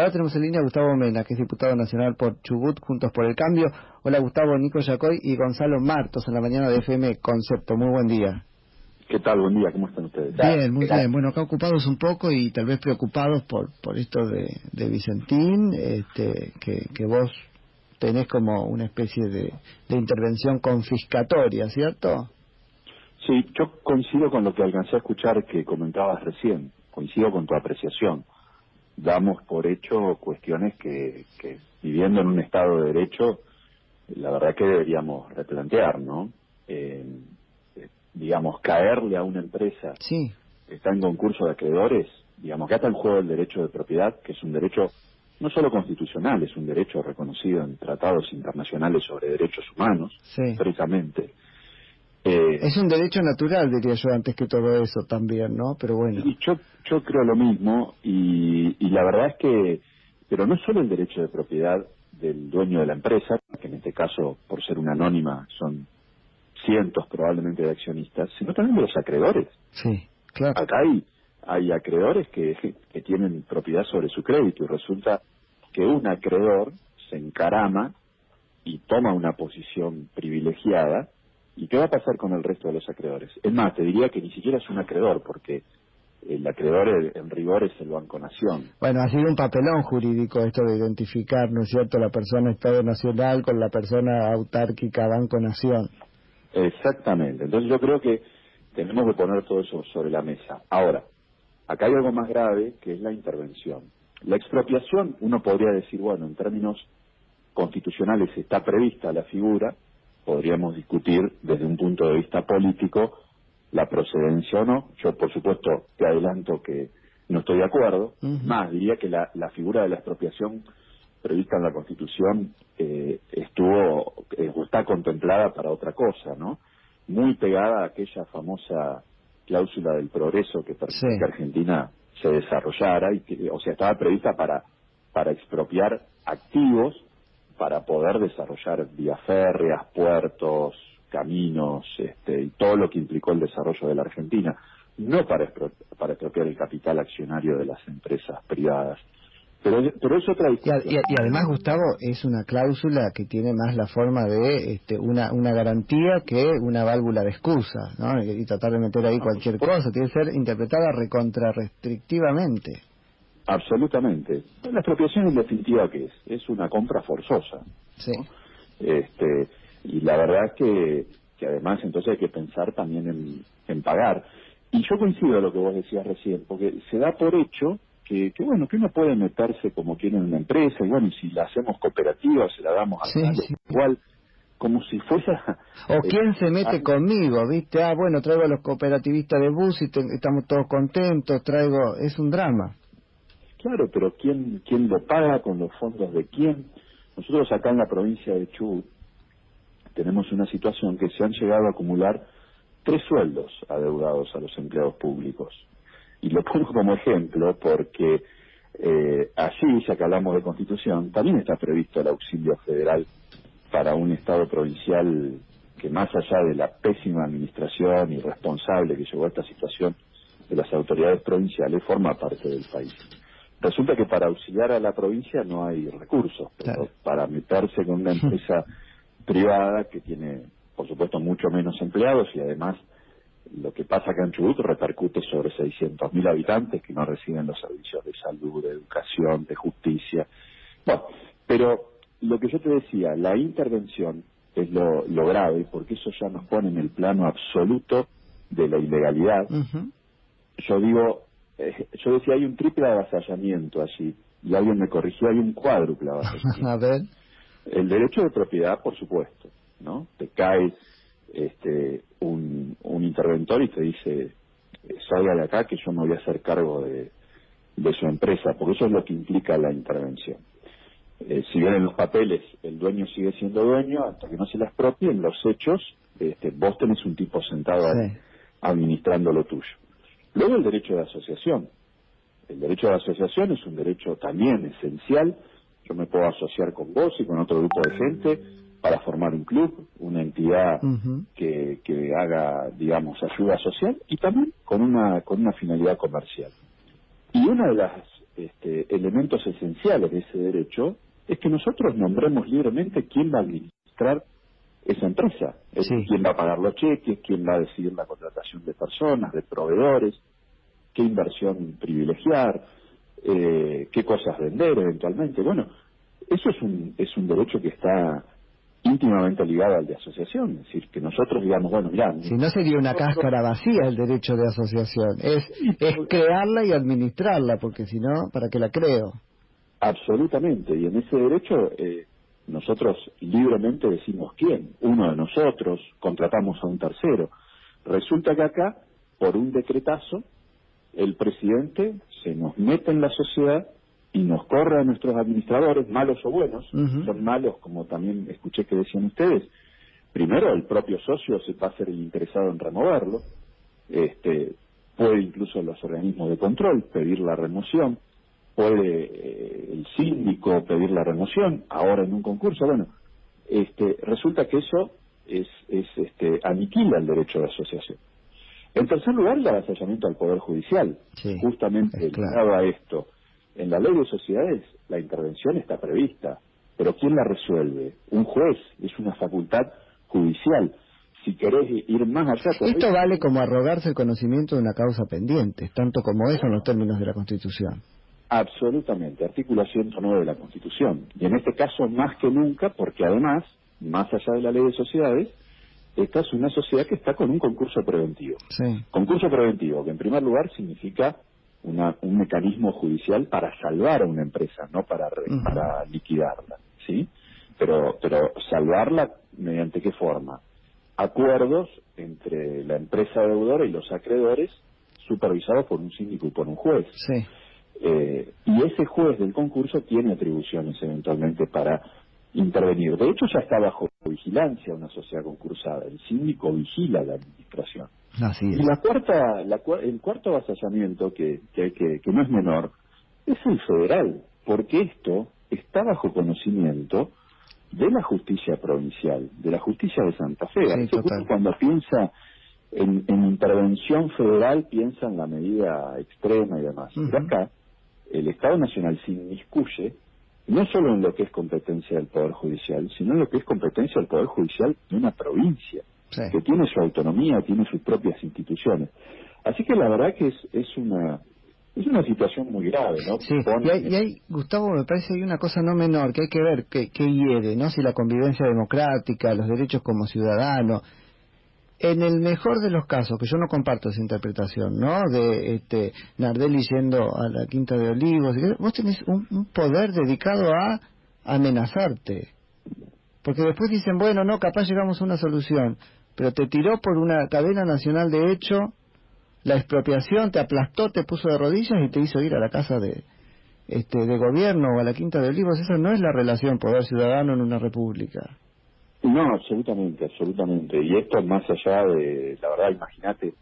Ahora tenemos en línea a Gustavo Mena, que es diputado nacional por Chubut, Juntos por el Cambio. Hola Gustavo, Nico Yacoy y Gonzalo Martos en la mañana de FM Concepto. Muy buen día. ¿Qué tal? Buen día, ¿cómo están ustedes? Bien, muy bien. Bueno, acá ocupados un poco y tal vez preocupados por, por esto de, de Vicentín, este, que, que vos tenés como una especie de, de intervención confiscatoria, ¿cierto? Sí, yo coincido con lo que alcancé a escuchar que comentabas recién, coincido con tu apreciación. Damos por hecho cuestiones que, que viviendo en un Estado de Derecho, la verdad que deberíamos replantear, ¿no? Eh, digamos, caerle a una empresa sí. que está en concurso de acreedores, digamos, que está en juego el derecho de propiedad, que es un derecho no solo constitucional, es un derecho reconocido en tratados internacionales sobre derechos humanos, sí. precisamente. Eh, es un derecho natural, diría yo, antes que todo eso también, ¿no? Pero bueno. Y yo, yo creo lo mismo, y, y la verdad es que, pero no solo el derecho de propiedad del dueño de la empresa, que en este caso, por ser una anónima, son cientos probablemente de accionistas, sino también de los acreedores. Sí, claro. Acá hay, hay acreedores que, que tienen propiedad sobre su crédito y resulta que un acreedor se encarama y toma una posición privilegiada ¿Y qué va a pasar con el resto de los acreedores? Es más, te diría que ni siquiera es un acreedor, porque el acreedor en rigor es el Banco Nación. Bueno, ha sido un papelón jurídico esto de identificar, ¿no es cierto?, la persona Estado Nacional con la persona autárquica Banco Nación. Exactamente. Entonces yo creo que tenemos que poner todo eso sobre la mesa. Ahora, acá hay algo más grave que es la intervención. La expropiación, uno podría decir, bueno, en términos constitucionales está prevista la figura, podríamos discutir desde un punto de vista político la procedencia o no. Yo, por supuesto, te adelanto que no estoy de acuerdo. Más, diría que la, la, figura de la expropiación prevista en la Constitución eh, estuvo, eh, está contemplada para otra cosa, ¿no? Muy pegada a aquella famosa cláusula del progreso que permite sí. que Argentina se desarrollara, y que, o sea, estaba prevista para, para expropiar activos para poder desarrollar vías férreas, puertos, caminos, este, y todo lo que implicó el desarrollo de la Argentina, no para, expro para expropiar el capital accionario de las empresas privadas. Pero, pero es otra y, y, y, además, Gustavo, es una cláusula que tiene más la forma de este, una, una garantía que una válvula de excusa, ¿no? Y, y tratar de meter ahí cualquier cosa, tiene que ser interpretada recontra restrictivamente. Absolutamente. La expropiación en definitiva que es, es una compra forzosa. Sí. Este, y la verdad es que, que además entonces hay que pensar también en, en pagar. Y yo coincido en lo que vos decías recién, porque se da por hecho que, que bueno, que uno puede meterse como quiere en una empresa, y bueno, y si la hacemos cooperativa, se la damos a sí, sí. igual, como si fuera... O quién se mete conmigo, ¿viste? Ah, bueno, traigo a los cooperativistas de bus y te, estamos todos contentos, traigo... Es un drama. Claro, pero ¿quién, ¿quién lo paga? ¿Con los fondos de quién? Nosotros acá en la provincia de Chubut tenemos una situación que se han llegado a acumular tres sueldos adeudados a los empleados públicos. Y lo pongo como ejemplo porque eh, allí, ya que hablamos de constitución, también está previsto el auxilio federal para un Estado provincial que más allá de la pésima administración irresponsable que llevó a esta situación de las autoridades provinciales, forma parte del país. Resulta que para auxiliar a la provincia no hay recursos, pero Claro. para meterse con una empresa privada que tiene, por supuesto, mucho menos empleados y además lo que pasa acá en Chubut repercute sobre 600.000 habitantes que no reciben los servicios de salud, de educación, de justicia. Bueno, pero lo que yo te decía, la intervención es lo, lo grave porque eso ya nos pone en el plano absoluto de la ilegalidad. Yo digo, eh, yo decía, hay un triple avasallamiento allí y alguien me corrigió, hay un cuádruple avasallamiento. A ver. El derecho de propiedad, por supuesto, ¿no? Te cae este un, un interventor y te dice, eh, salga de acá que yo me voy a hacer cargo de, de su empresa, porque eso es lo que implica la intervención. Eh, si bien en los papeles el dueño sigue siendo dueño, hasta que no se la expropie, en los hechos este, vos tenés un tipo sentado Sí. administrando lo tuyo. Luego el derecho de asociación. El derecho de asociación es un derecho también esencial. Yo me puedo asociar con vos y con otro grupo de gente para formar un club, una entidad que, que haga, digamos, ayuda social y también con una, con una finalidad comercial. Y una de las este, elementos esenciales de ese derecho es que nosotros nombremos libremente quién va a administrar esa empresa, es quién va a pagar los cheques, quién va a decidir la contratación de personas, de proveedores, qué inversión privilegiar, eh, qué cosas vender eventualmente. Bueno, eso es un, es un derecho que está íntimamente ligado al de asociación, es decir, que nosotros digamos, bueno, mira... Si no sería una cáscara vacía el derecho de asociación, es, es crearla y administrarla, porque si no, ¿para qué la creo? Absolutamente, y en ese derecho eh, nosotros libremente decimos quién, uno de nosotros, contratamos a un tercero. Resulta que acá, por un decretazo, el presidente se nos mete en la sociedad y nos corre a nuestros administradores, malos o buenos, son malos como también escuché que decían ustedes. Primero, el propio socio se va a ser el interesado en removerlo, este, puede incluso los organismos de control pedir la remoción, puede eh, el síndico pedir la remoción, ahora en un concurso, bueno, este, resulta que eso es, es este, aniquila el derecho de asociación. En tercer lugar, el avasallamiento al Poder Judicial, justamente ligado a esto. En la ley de sociedades la intervención está prevista, pero ¿quién la resuelve? Un juez, es una facultad judicial. Si querés ir más allá... Esto vale como arrogarse el conocimiento de una causa pendiente, tanto como eso en los términos de la Constitución. Absolutamente, artículo 109 de la Constitución. Y en este caso más que nunca, porque además, más allá de la ley de sociedades, esta es una sociedad que está con un concurso preventivo. Concurso preventivo, que en primer lugar significa una, un mecanismo judicial para salvar a una empresa, no para, para liquidarla, ¿sí? Pero, pero salvarla mediante qué forma? Acuerdos entre la empresa deudora y los acreedores supervisados por un síndico y por un juez. Sí. Eh, y ese juez del concurso tiene atribuciones eventualmente para intervenir. De hecho, ya está bajo vigilancia una sociedad concursada. El síndico vigila la administración. Así Y la cuarta, la, el cuarto avasallamiento, que, que, que, no es menor, es el federal, porque esto está bajo conocimiento de la justicia provincial, de la justicia de Santa Fe. cuando piensa en, intervención federal, piensa en la medida extrema y demás. Pero acá, el Estado Nacional se inmiscuye no solo en lo que es competencia del Poder Judicial, sino en lo que es competencia del Poder Judicial de una provincia, que tiene su autonomía, tiene sus propias instituciones. Así que la verdad que es, es una es una situación muy grave, ¿no? Sí, y, hay, Gustavo, me parece que hay una cosa no menor que hay que ver que, que hiere, ¿no? Si la convivencia democrática, los derechos como ciudadano, en el mejor de los casos, que yo no comparto esa interpretación, ¿no? De este, Nardelli yendo a la Quinta de Olivos, vos tenés un, poder dedicado a amenazarte. Porque después dicen, bueno, no, capaz llegamos a una solución, pero te tiró por una cadena nacional de hecho, la expropiación, te aplastó, te puso de rodillas y te hizo ir a la casa de, este, de gobierno o a la Quinta de Olivos. Esa no es la relación poder ciudadano en una república. No, absolutamente, absolutamente. Y esto más allá de, la verdad, imagínate,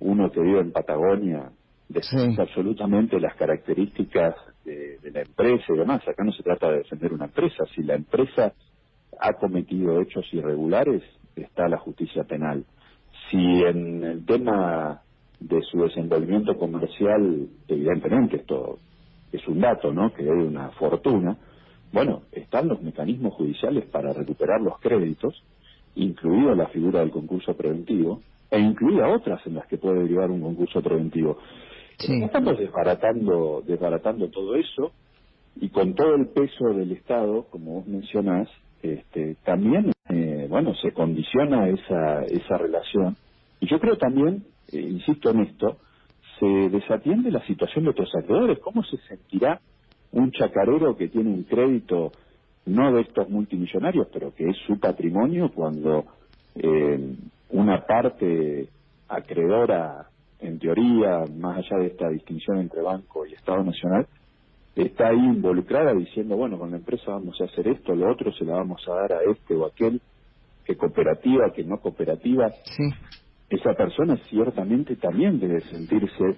uno que vive en Patagonia, defende absolutamente las características de, la empresa y demás. Acá no se trata de defender una empresa. Si la empresa ha cometido hechos irregulares, está la justicia penal. Si en el tema de su desenvolvimiento comercial, evidentemente esto es un dato, ¿no? Que hay una fortuna bueno, están los mecanismos judiciales para recuperar los créditos, incluida la figura del concurso preventivo, e incluida otras en las que puede derivar un concurso preventivo. Estamos desbaratando, desbaratando todo eso y con todo el peso del Estado, como vos mencionás, este, también, eh, bueno, se condiciona esa, esa relación. Y yo creo también, eh, insisto en esto, se desatiende la situación de otros acreedores. ¿Cómo se sentirá un chacarero que tiene un crédito no de estos multimillonarios, pero que es su patrimonio cuando eh, una parte acreedora, en teoría, más allá de esta distinción entre banco y Estado Nacional, está ahí involucrada diciendo, bueno, con la empresa vamos a hacer esto, lo otro se la vamos a dar a este o aquel, que cooperativa, que no cooperativa. Esa persona ciertamente también debe sentirse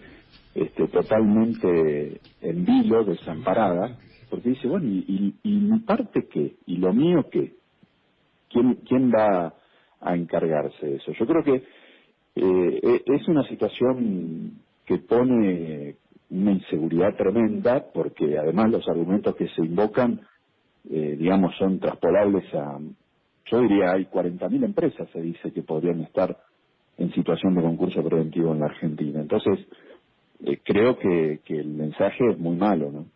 este, totalmente en vilo, desamparada, porque dice, bueno, ¿y, mi parte qué? ¿Y lo mío qué? ¿Quién, quién va a encargarse de eso? Yo creo que eh, e, es una situación que pone una inseguridad tremenda porque además los argumentos que se invocan, eh, digamos, son traspolables a, yo diría, hay 40.000 empresas, se dice, que podrían estar en situación de concurso preventivo en la Argentina. Entonces, eh, creo que, que el mensaje es muy malo, ¿no?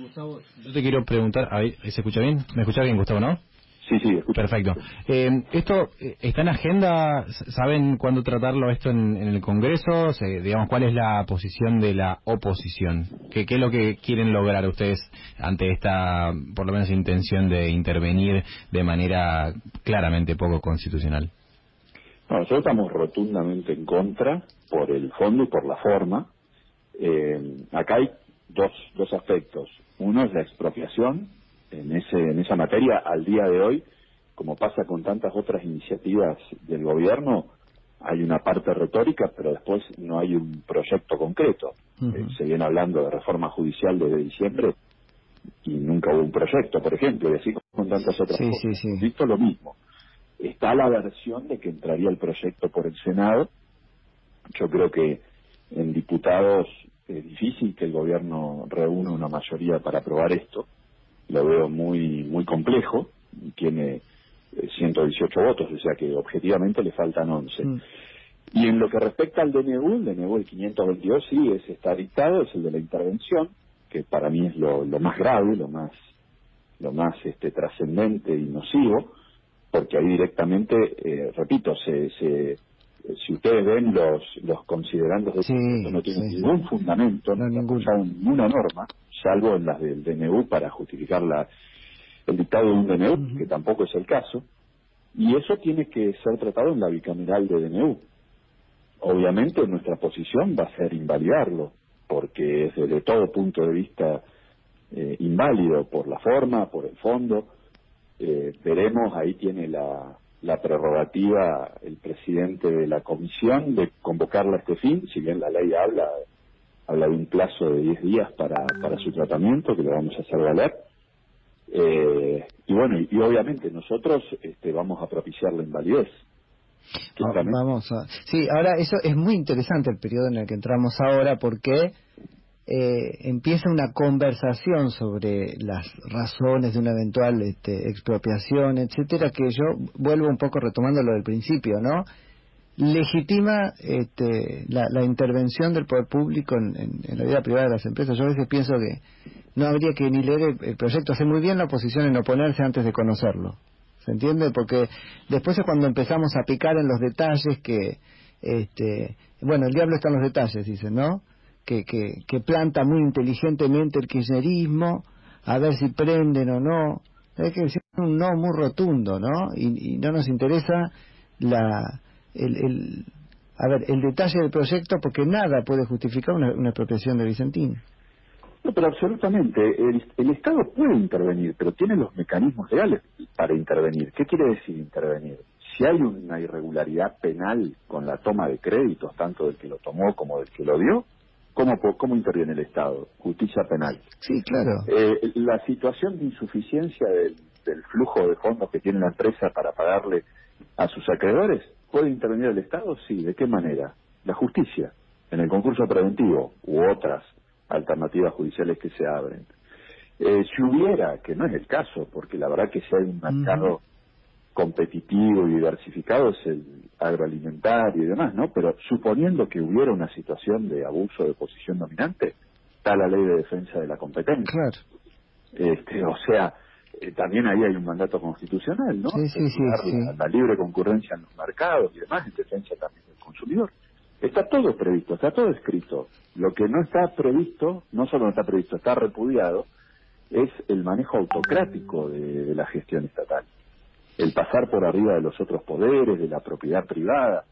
Gustavo, yo te quiero preguntar, ¿se escucha bien? ¿Me escucha bien, Gustavo, no? Sí, sí, Perfecto. Eh, ¿Esto eh, está en agenda? ¿Saben cuándo tratarlo esto en, el Congreso? digamos, ¿cuál es la posición de la oposición? ¿Qué, ¿Qué es lo que quieren lograr ustedes ante esta, por lo menos, intención de intervenir de manera claramente poco constitucional? Nosotros estamos rotundamente en contra por el fondo y por la forma. Eh, acá hay dos, dos aspectos. Uno es la expropiación, en, ese, en esa materia al día de hoy, como pasa con tantas otras iniciativas del gobierno, hay una parte retórica, pero después no hay un proyecto concreto. Eh, se viene hablando de reforma judicial desde diciembre y nunca hubo un proyecto, por ejemplo, y así con tantas otras cosas. Sí, Visto lo mismo. Está la versión de que entraría el proyecto por el Senado. Yo creo que en diputados es difícil que el gobierno reúna una mayoría para aprobar esto lo veo muy muy complejo, tiene 118 eh, votos, o sea que objetivamente le faltan 11. Mm. Y en lo que respecta al DNU, el DNU el 522 sí es, está dictado, es el de la intervención, que para mí es lo, lo más grave, lo más lo más este trascendente y nocivo, porque ahí directamente, eh, repito, se, se si ustedes ven los los considerandos de sí, no tienen ningún fundamento, no, ninguna norma, salvo en las del DNU para justificar la, el dictado de un DNU, que tampoco es el caso, y eso tiene que ser tratado en la bicameral de DNU. Obviamente nuestra posición va a ser invalidarlo, porque es desde todo punto de vista eh, inválido por la forma, por el fondo. Eh, veremos, ahí tiene la, la prerrogativa el presidente de la comisión de convocarla a este fin, si bien la ley habla, habla de un plazo de 10 días para, para su tratamiento, que lo vamos a hacer valer. Eh, y bueno, y, obviamente nosotros este, vamos a propiciar la invalidez. Vamos a... Sí, ahora eso es muy interesante el periodo en el que entramos ahora porque eh, empieza una conversación sobre las razones de una eventual este, expropiación, etcétera, que yo vuelvo un poco retomando lo del principio, ¿no? Legitima este, la, intervención del poder público en, la vida privada de las empresas. Yo a veces pienso que no habría que ni leer el, proyecto. Hace muy bien la oposición en oponerse antes de conocerlo. ¿Se entiende? Porque después es cuando empezamos a picar en los detalles que, este, bueno, el diablo está en los detalles, dicen, ¿no? Que, que, planta muy inteligentemente el kirchnerismo, a ver si prenden o no. Hay que decir un no muy rotundo, ¿no? Y, no nos interesa la, el, a ver, el detalle del proyecto porque nada puede justificar una, una expropiación de Vicentín. No, pero absolutamente. El, el, Estado puede intervenir, pero tiene los mecanismos legales para intervenir. ¿Qué quiere decir intervenir? Si hay una irregularidad penal con la toma de créditos, tanto del que lo tomó como del que lo dio, ¿Cómo, ¿Cómo interviene el Estado? Justicia penal. Sí, claro. Eh, la situación de insuficiencia del, flujo de fondos que tiene la empresa para pagarle a sus acreedores, ¿puede intervenir el Estado? Sí. ¿De qué manera? La justicia, en el concurso preventivo u otras alternativas judiciales que se abren. Eh, si hubiera, que no es el caso, porque la verdad que si hay un mercado competitivo y diversificado es el agroalimentario y demás, ¿no? Pero suponiendo que hubiera una situación de abuso de posición dominante, está la ley de defensa de la competencia. Claro. Este, o sea, eh, también ahí hay un mandato constitucional, ¿no? Sí, sí, sí, la, libre concurrencia en los mercados y demás, en defensa también del consumidor. Está todo previsto, está todo escrito. Lo que no está previsto, no solo no está previsto, está repudiado, es el manejo autocrático de la gestión estatal el pasar por arriba de los otros poderes, de la propiedad privada.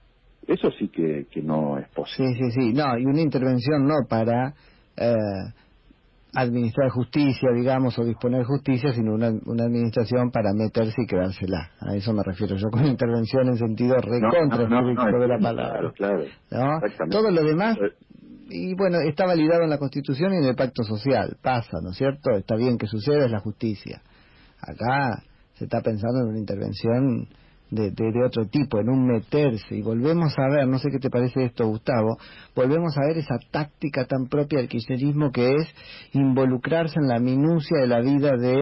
Eso sí que, que no es posible. Sí, sí, sí. No, y una intervención no para eh, administrar justicia, digamos, o disponer justicia, sino una, una administración para meterse y quedársela. A eso me refiero yo con intervención en sentido recontra no, de la palabra. Claro, Todo lo demás, eh. y bueno, está validado en la Constitución y en el Pacto Social. Pasa, ¿no es cierto? Está bien que suceda, es la justicia. Acá se está pensando en una intervención de, de, otro tipo, en un meterse, y volvemos a ver, no sé qué te parece esto, Gustavo, volvemos a ver esa táctica tan propia del kirchnerismo que es involucrarse en la minucia de la vida de